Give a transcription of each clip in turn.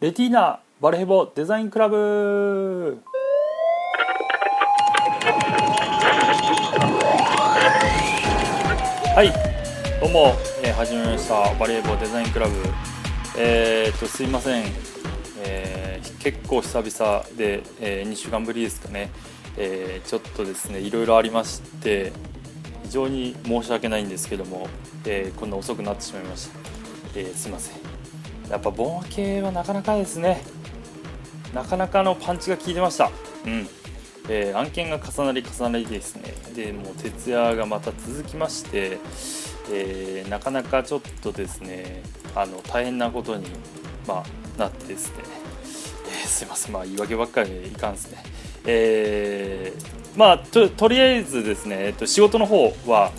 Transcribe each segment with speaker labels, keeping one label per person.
Speaker 1: レティーナバルヘボデザインクラブ。はいどうも、えー、始めました。バルヘボデザインクラブ。えー、っとすいません、えー、結構久々で、えー、2週間ぶりですかね、えー、ちょっとですねいろいろありまして非常に申し訳ないんですけども、えー、こんな遅くなってしまいました、えー、すいません。やっぱボン系はなかなかですね。なかなかのパンチが効いてました。うん。えー、案件が重なり重なりですね。でもう徹夜がまた続きまして、えー、なかなかちょっとですねあの大変なことに、まあ、なってですね、えー、すいません。まあ言い訳ばっかりいかんですね。えー、まあととりあえずですね、えっと、仕事の方は、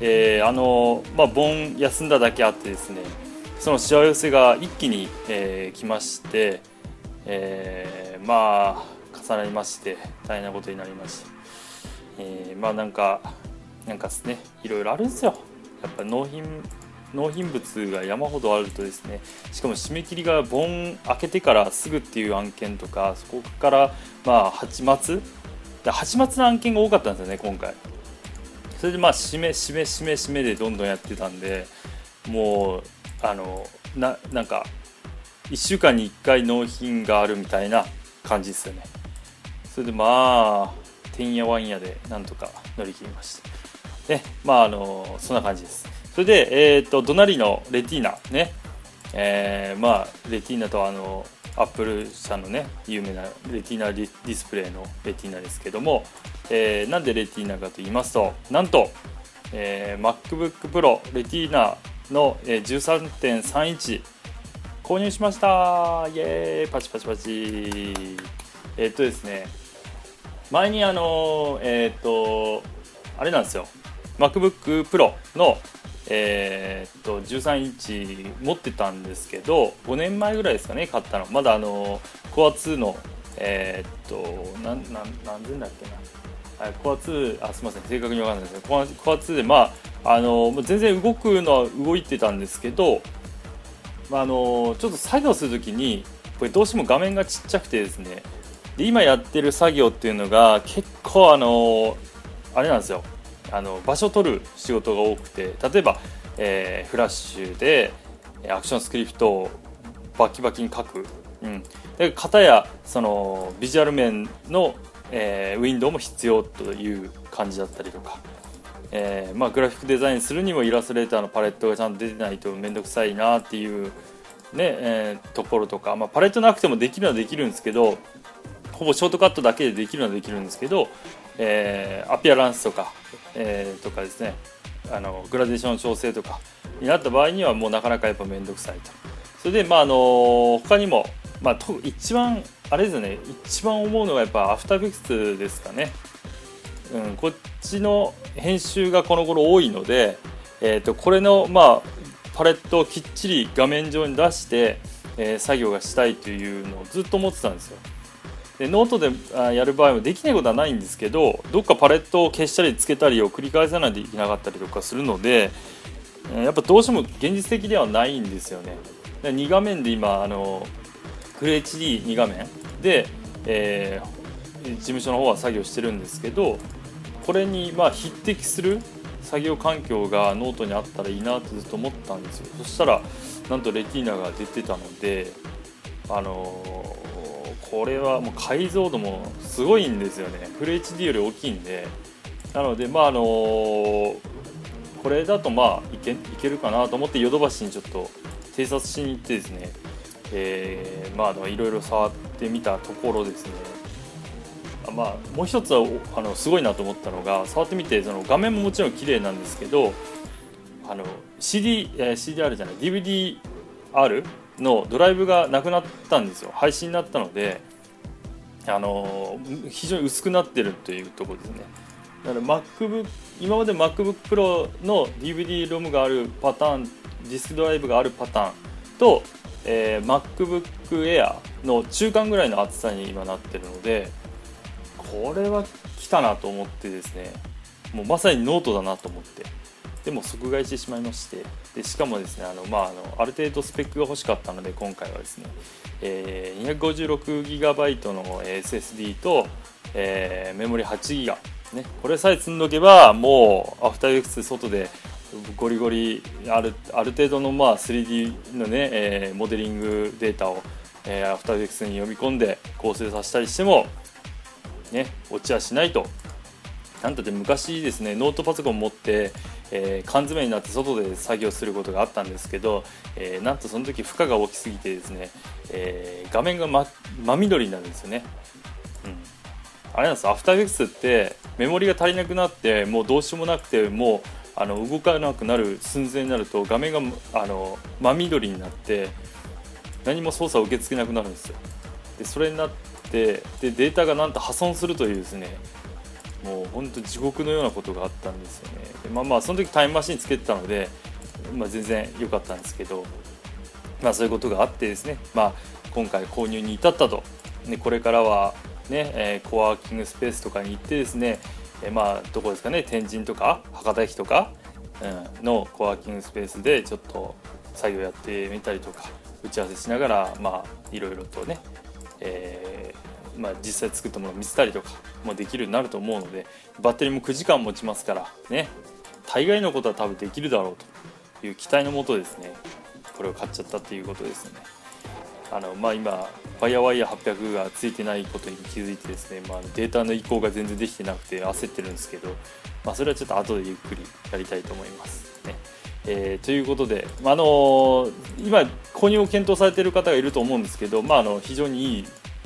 Speaker 1: えー、あのまあ盆休んだだけあってですねそのしわ寄せが一気に、えー、来まして、えー、まあ重なりまして大変なことになりまして、えー、まあなんかなんかですねいろいろあるんですよ。やっぱ納品納品物が山ほどあるとですねしかも締め切りが盆開けてからすぐっていう案件とかそこからまあ8月8月の案件が多かったんですよね今回。それでまあ締め締め締め締めでどんどんやってたんでもうあのななんか1週間に1回納品があるみたいな感じですよね。それでまあてんやわんやでなんとか乗り切りました。ねまああのそんな感じです。それで、えーと、隣のレティーナね、えー、まあレティーナとあのアップル社のね有名なレティーナディスプレイのレティーナですけども、えー、なんでレティーナかと言いますとなんと、えー、MacBook Pro レティーナの、13.3インチ購入しました。イエーイ。パチパチパチ。え、っとですね。前にあのえ、っとあれなんですよ。MacBook Pro のえー、っと13インチ持ってたんですけど5年前ぐらいですかね買ったの。まだあのコア2のえー、っとなな何千だっけな、コア2あすみません。正確に分かんないですけどココア2でまああの全然動くのは動いてたんですけど、まあ、あのちょっと作業するときにこれどうしても画面がちっちゃくてですねで今やってる作業っていうのが結構あのあれなんですよ。あの場所を取る仕事が多くて例えば、えー、フラッシュでアクションスクリプトをバキバキに書く、うん、で片やそのビジュアル面の、えー、ウィンドウも必要という感じだったりとか、えーまあ、グラフィックデザインするにもイラストレーターのパレットがちゃんと出てないと面倒くさいなっていう、ねえー、ところとか、まあ、パレットなくてもできるのはできるんですけどほぼショートカットだけでできるのはできるんですけど、えー、アピアランスとかえ、とかですねあのグラデーション調整とかになった場合にはもうなかなかやっぱ面倒くさいと。それでまああの他にも、まあ、一番あれですね一番思うのがやっぱ After Effects ですかね、うん、こっちの編集がこの頃多いので、えー、とこれのまあパレットをきっちり画面上に出して、えー、作業がしたいというのをずっと思ってたんですよ。でノートでやる場合もできないことはないんですけどどっかパレットを消したりつけたりを繰り返さないといけなかったりとかするのでやっぱどうしても現実的ではないんですよね。で2画面で今あのフル HD2 画面で、えー、事務所の方は作業してるんですけどこれにまあ匹敵する作業環境がノートにあったらいいなってずっと思ったんですよ。そしたらなんと Retina が出てたのであのこれはもう解像度もすごいんですよね。フル HD より大きいんで。なのでまああのこれだとまあいけいけるかなと思ってヨドバシにちょっと偵察しに行ってですね、えー、まあいろいろ触ってみたところですね。まあ、もう一つはあのすごいなと思ったのが触ってみてその画面ももちろん綺麗なんですけどあの CD、えー、CDR じゃない DVD R のドライブがなくなったんですよ。廃止になったのであの非常に薄くなってるというとこですね。だから MacBook 今まで MacBookPro の DVD ロムがあるパターンディスクドライブがあるパターンと、えー、MacBook Air の中間ぐらいの厚さに今なってるのでこれは来たなと思ってですねもうまさにノートだなと思って。でも即買いしてしまいまして。でしかもですねあの、まあ、あのある程度スペックが欲しかったので今回はですね、えー、256GB の SSD と、えー、メモリ 8GB ね、これさえ積んどけばもうアフターエフェクス外でゴリゴリあるある程度のまあ 3D のね、えー、モデリングデータを、えー、アフターエフェクスに読み込んで構成させたりしてもね落ちはしないと。なんだって昔ですねノートパソコン持って、えー、缶詰になって外で作業することがあったんですけど、えー、なんとその時負荷が大きすぎてですね、えー、画面が真、ま、緑になるんですよね、うん、あれなんです。アフターエフェクスってメモリが足りなくなってもうどうしようもなくてもうあの動かなくなる寸前になると画面があの真緑になって何も操作を受け付けなくなるんですよ。でそれになってでデータがなんと破損するというですねもう本当地獄のようなことがあったんですよね。まあまあその時タイムマシンつけてたので、まあ、全然良かったんですけどまあそういうことがあってですねまあ今回購入に至ったと。でこれからはね、えー、コワーキングスペースとかに行ってですね、えー、まあどこですかね天神とか博多駅とか、うん、のコワーキングスペースでちょっと作業やってみたりとか打ち合わせしながらまあいろいろとね、え、まあ、実際作ったものを見せたりとかもできるようになると思うのでバッテリーも9時間持ちますからね大概のことは多分できるだろうという期待のもとですねこれを買っちゃったっていうことですね。あのまあ、今 FireWire800 がついてないことに気づいてですね、まあ、データの移行が全然できてなくて焦ってるんですけど、まあ、それはちょっと後でゆっくりやりたいと思います。ねえー、ということで、まあのー、今購入を検討されている方がいると思うんですけど、まあ、あの非常にいい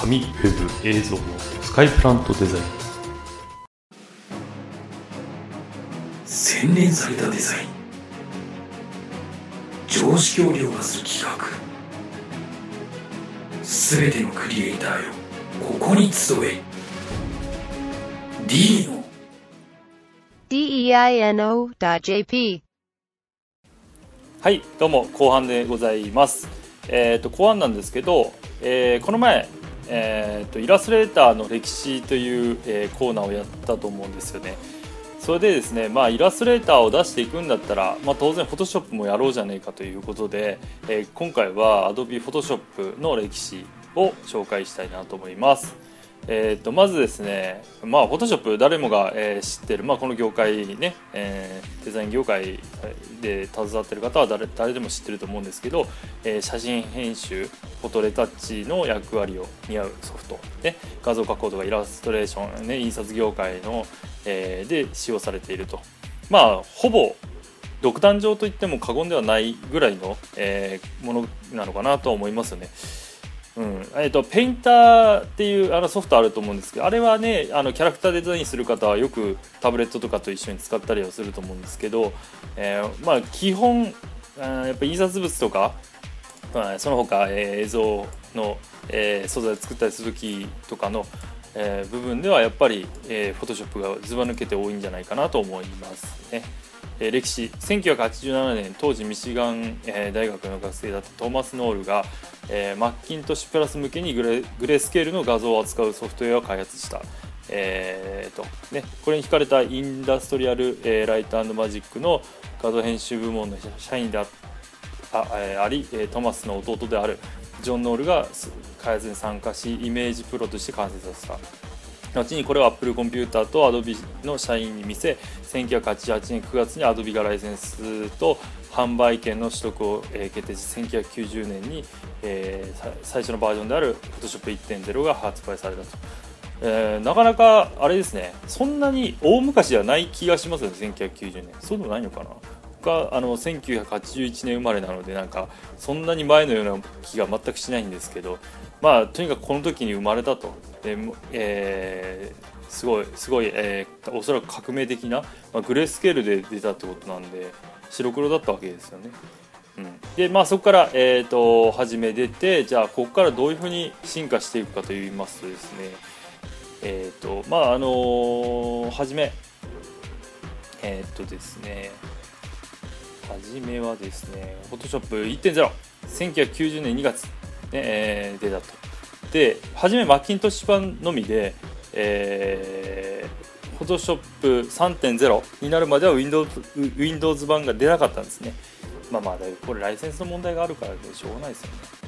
Speaker 2: 紙ウェブ映像のスカイプラントデザイン
Speaker 3: 洗練されたデザイン常識を凌駕する企画すべてのクリエイターよここに集え D の
Speaker 4: deino.jp
Speaker 1: はいどうも後半でございますえっ、と後半なんですけど、えーこの前えー、とイラストレーターの歴史という、えーコーナーをやったと思うんですよねそれでですね、まあ、イラストレーターを出していくんだったら、まあ、当然 Photoshop もやろうじゃねえかということで、えー今回は Adobe Photoshop の歴史を紹介したいなと思います。えー、とまずですね、まあ、フォトショップ誰もが、えー、知ってる、まあ、この業界ね、えー、デザイン業界で携わってる方は誰誰でも知ってると思うんですけど、えー、写真編集フォトレタッチの役割を担うソフト、ね、画像加工とかイラストレーション、ね、印刷業界の、えー、で使用されているとまあほぼ独壇場といっても過言ではないぐらいの、えー、ものなのかなと思いますよね。うんえーと、ペインターっていうあのソフトあると思うんですけどあれはねあのキャラクターデザインする方はよくタブレットとかと一緒に使ったりはすると思うんですけど、えー、まあ、基本やっぱ印刷物とか、まあ、その他、えー、映像の、えー、素材を作ったりする時とかの、え部分ではやっぱり、え、フォトショップがずば抜けて多いんじゃないかなと思いますね。え歴史1987年当時ミシガン、え大学の学生だったトーマス・ノールが、えマッキントッシュプラス向けにグレグレースケールの画像を扱うソフトウェアを開発した、えーとね、これに惹かれたインダストリアル、えライトマジックの画像編集部門の社員であ,、ありトーマスの弟であるジョン・ノールが開発に参加しイメージプロとして完成させた。後にこれを Apple コンピューターと Adobe の社員に見せ1988年9月に Adobe がライセンスと販売権の取得を、決定し1990年に、えー、最初のバージョンである Photoshop 1.0が発売されたと、えー、なかなかあれですね。そんなに大昔ではない気がしますよね1990年。そうでもないのかな。があの1981年生まれなのでなんかそんなに前のような気が全くしないんですけどまあとにかくこの時に生まれたと。で、えすごいすごい、えーおそらく革命的な、まあ、グレースケールで出たってことなんで白黒だったわけですよね。うん、でまあそこから、えー、と初め出てじゃあここからどういうふうに進化していくかといいますとですねえっ、とまああのー初めえっ、とですね初めはですね Photoshop1.01990 年2月、えー出たと。で初めマッキントッシュ版のみで、えー、Photoshop 3.0になるまでは Windows, Windows 版が出なかったんですね。まあまあこれライセンスの問題があるからでしょうがないですよね。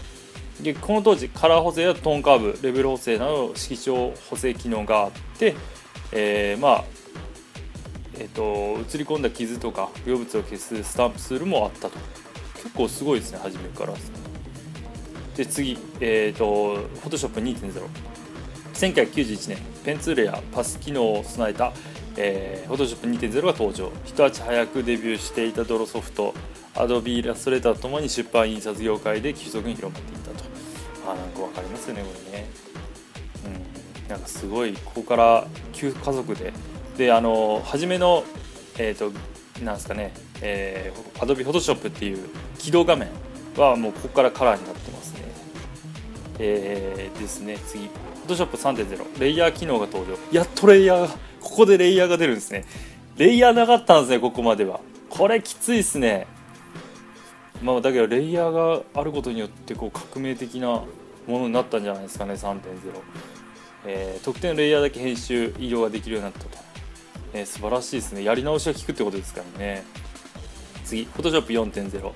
Speaker 1: でこの当時カラー補正やトーンカーブレベル補正など色調補正機能があって、えーまあえー、と映り込んだ傷とか不要物を消すスタンプツールもあったと。結構すごいですね初めから。ですねで次、えー、と Photoshop2.0 1991年ペンツールやパス機能を備えた、えー、Photoshop 2.0が登場。一足早くデビューしていたドロソフト Adobe イラストレーターともに出版印刷業界で急速に広まっていったと。あなんか分かりますよねこれね。うん。なんかすごいここから旧家族で。であの初めのえっ、となんですかね、えー、Adobe Photoshop っていう起動画面はもうここからカラーになってますね。えー、ですね次。Photoshop 3.0レイヤー機能が登場。やっとレイヤーがここでレイヤーが出るんですね。レイヤーなかったんですねここまでは。これきついですね。まあだけどレイヤーがあることによってこう革命的なものになったんじゃないですかね3.0、えー、特定のレイヤーだけ編集移動ができるようになったと、えー素晴らしいですね。やり直しが効くってことですからね。次。Photoshop 4.0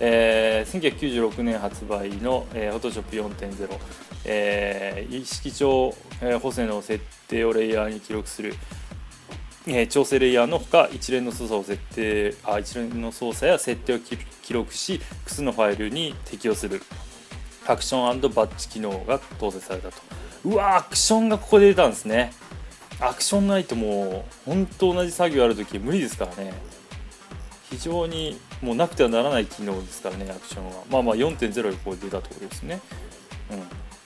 Speaker 1: えー1996年発売の、えー Photoshop 4.0、えー、色調、えー補正の設定をレイヤーに記録する、えー調整レイヤーのほか一連の操作を設定あ一連の操作や設定を記録し複数のファイルに適用する。アクションバッチ機能が搭載されたと。うわアクションがここで出たんですね。アクションないともう本当同じ作業ある時無理ですからね。非常にもうなくてはならない機能ですからねアクションは。まあまあ4.0でここで出たところですね。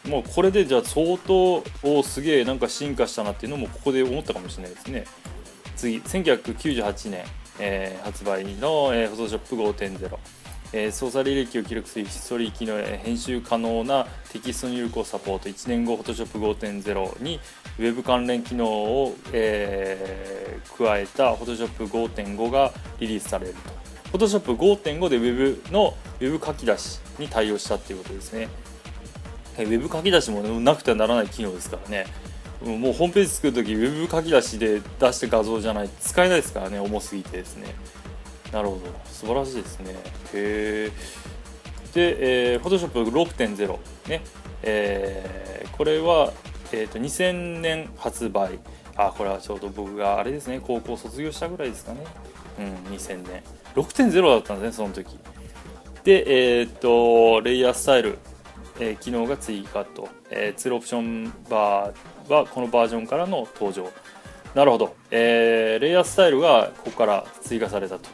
Speaker 1: うん。もうこれでじゃあ相当おすげえなんか進化したなっていうのもここで思ったかもしれないですね。次1998年、えー発売の、えー、Photoshop 5.0えー操作履歴を記録するヒストリー機能や編集可能なテキスト入力をサポート。1年後 Photoshop 5.0に Web 関連機能を、えー加えた Photoshop 5.5がリリースされると。Photoshop 5.5で Web の Web 書き出しに対応したっていうことですね。Web 書き出しも、なくてはならない機能ですからね。もうホームページ作るとき Web 書き出しで出した画像じゃない使えないですからね重すぎてですね。なるほど。素晴らしいですね。へえで、えー、Photoshop 6.0ね。えーこれは、えー、と2000年発売。あこれはちょうど僕があれですね高校卒業したぐらいですかね。うん2000年。6.0だったんですねその時。でえっ、とレイヤースタイル、えー機能が追加と、えー、ツールオプションバーはこのバージョンからの登場。なるほど、えーレイヤースタイルがここから追加されたと。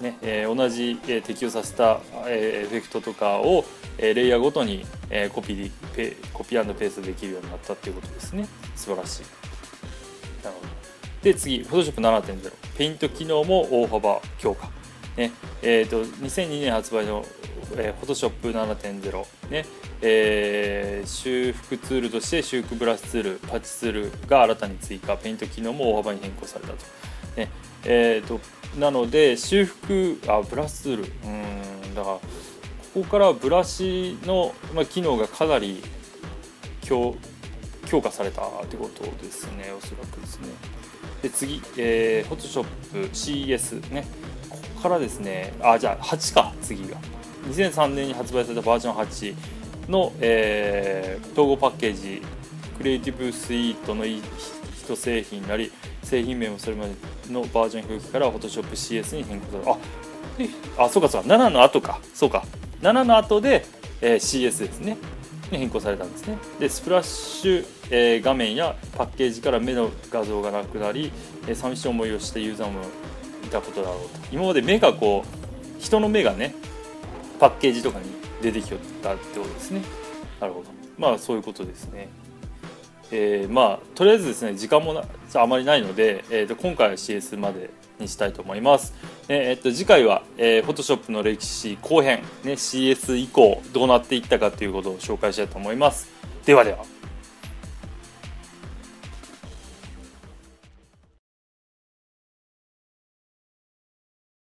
Speaker 1: ねえー同じ、えー適用させた、えーエフェクトとかを、えーレイヤーごとに、えーコピーコピーペーストできるようになったっていうことですね。素晴らしい。で次 Photoshop 7.0ペイント機能も大幅強化。ね。えー、と2002年発売の、えー、Photoshop 7.0ね。えー修復ツールとして修復ブラシツールパッチツールが新たに追加。ペイント機能も大幅に変更されたと、ね。えー、となので修復あブラシツール。うんだからここからブラシの、まあ、機能がかなり強強化されたってことですねおそらくですね。で次、えー、Photoshop CS ね。ここからですね。あじゃあ8か次が。2003年に発売されたバージョン8の、えー統合パッケージ。クリエイティブスイートの一製品なり製品名もそれまでのバージョン表記から Photoshop CS に変更されああそうかそうか。7の後か。そうか。7の後で、えー CS ですね。に変更されたんですね。でスプラッシュ、えー画面やパッケージから目の画像がなくなり、えー寂しい思いをしてユーザーもいたことだろうと。今まで目がこう人の目がねパッケージとかに出てきよったってことですね。なるほど。まあそういうことですね。えーまあとりあえずですね時間もあまりないので、えー、と今回は CS までにしたいと思います、えー、と次回は、えー、Photoshop の歴史後編、ね、CS 以降どうなっていったかということを紹介したいと思います。ではでは。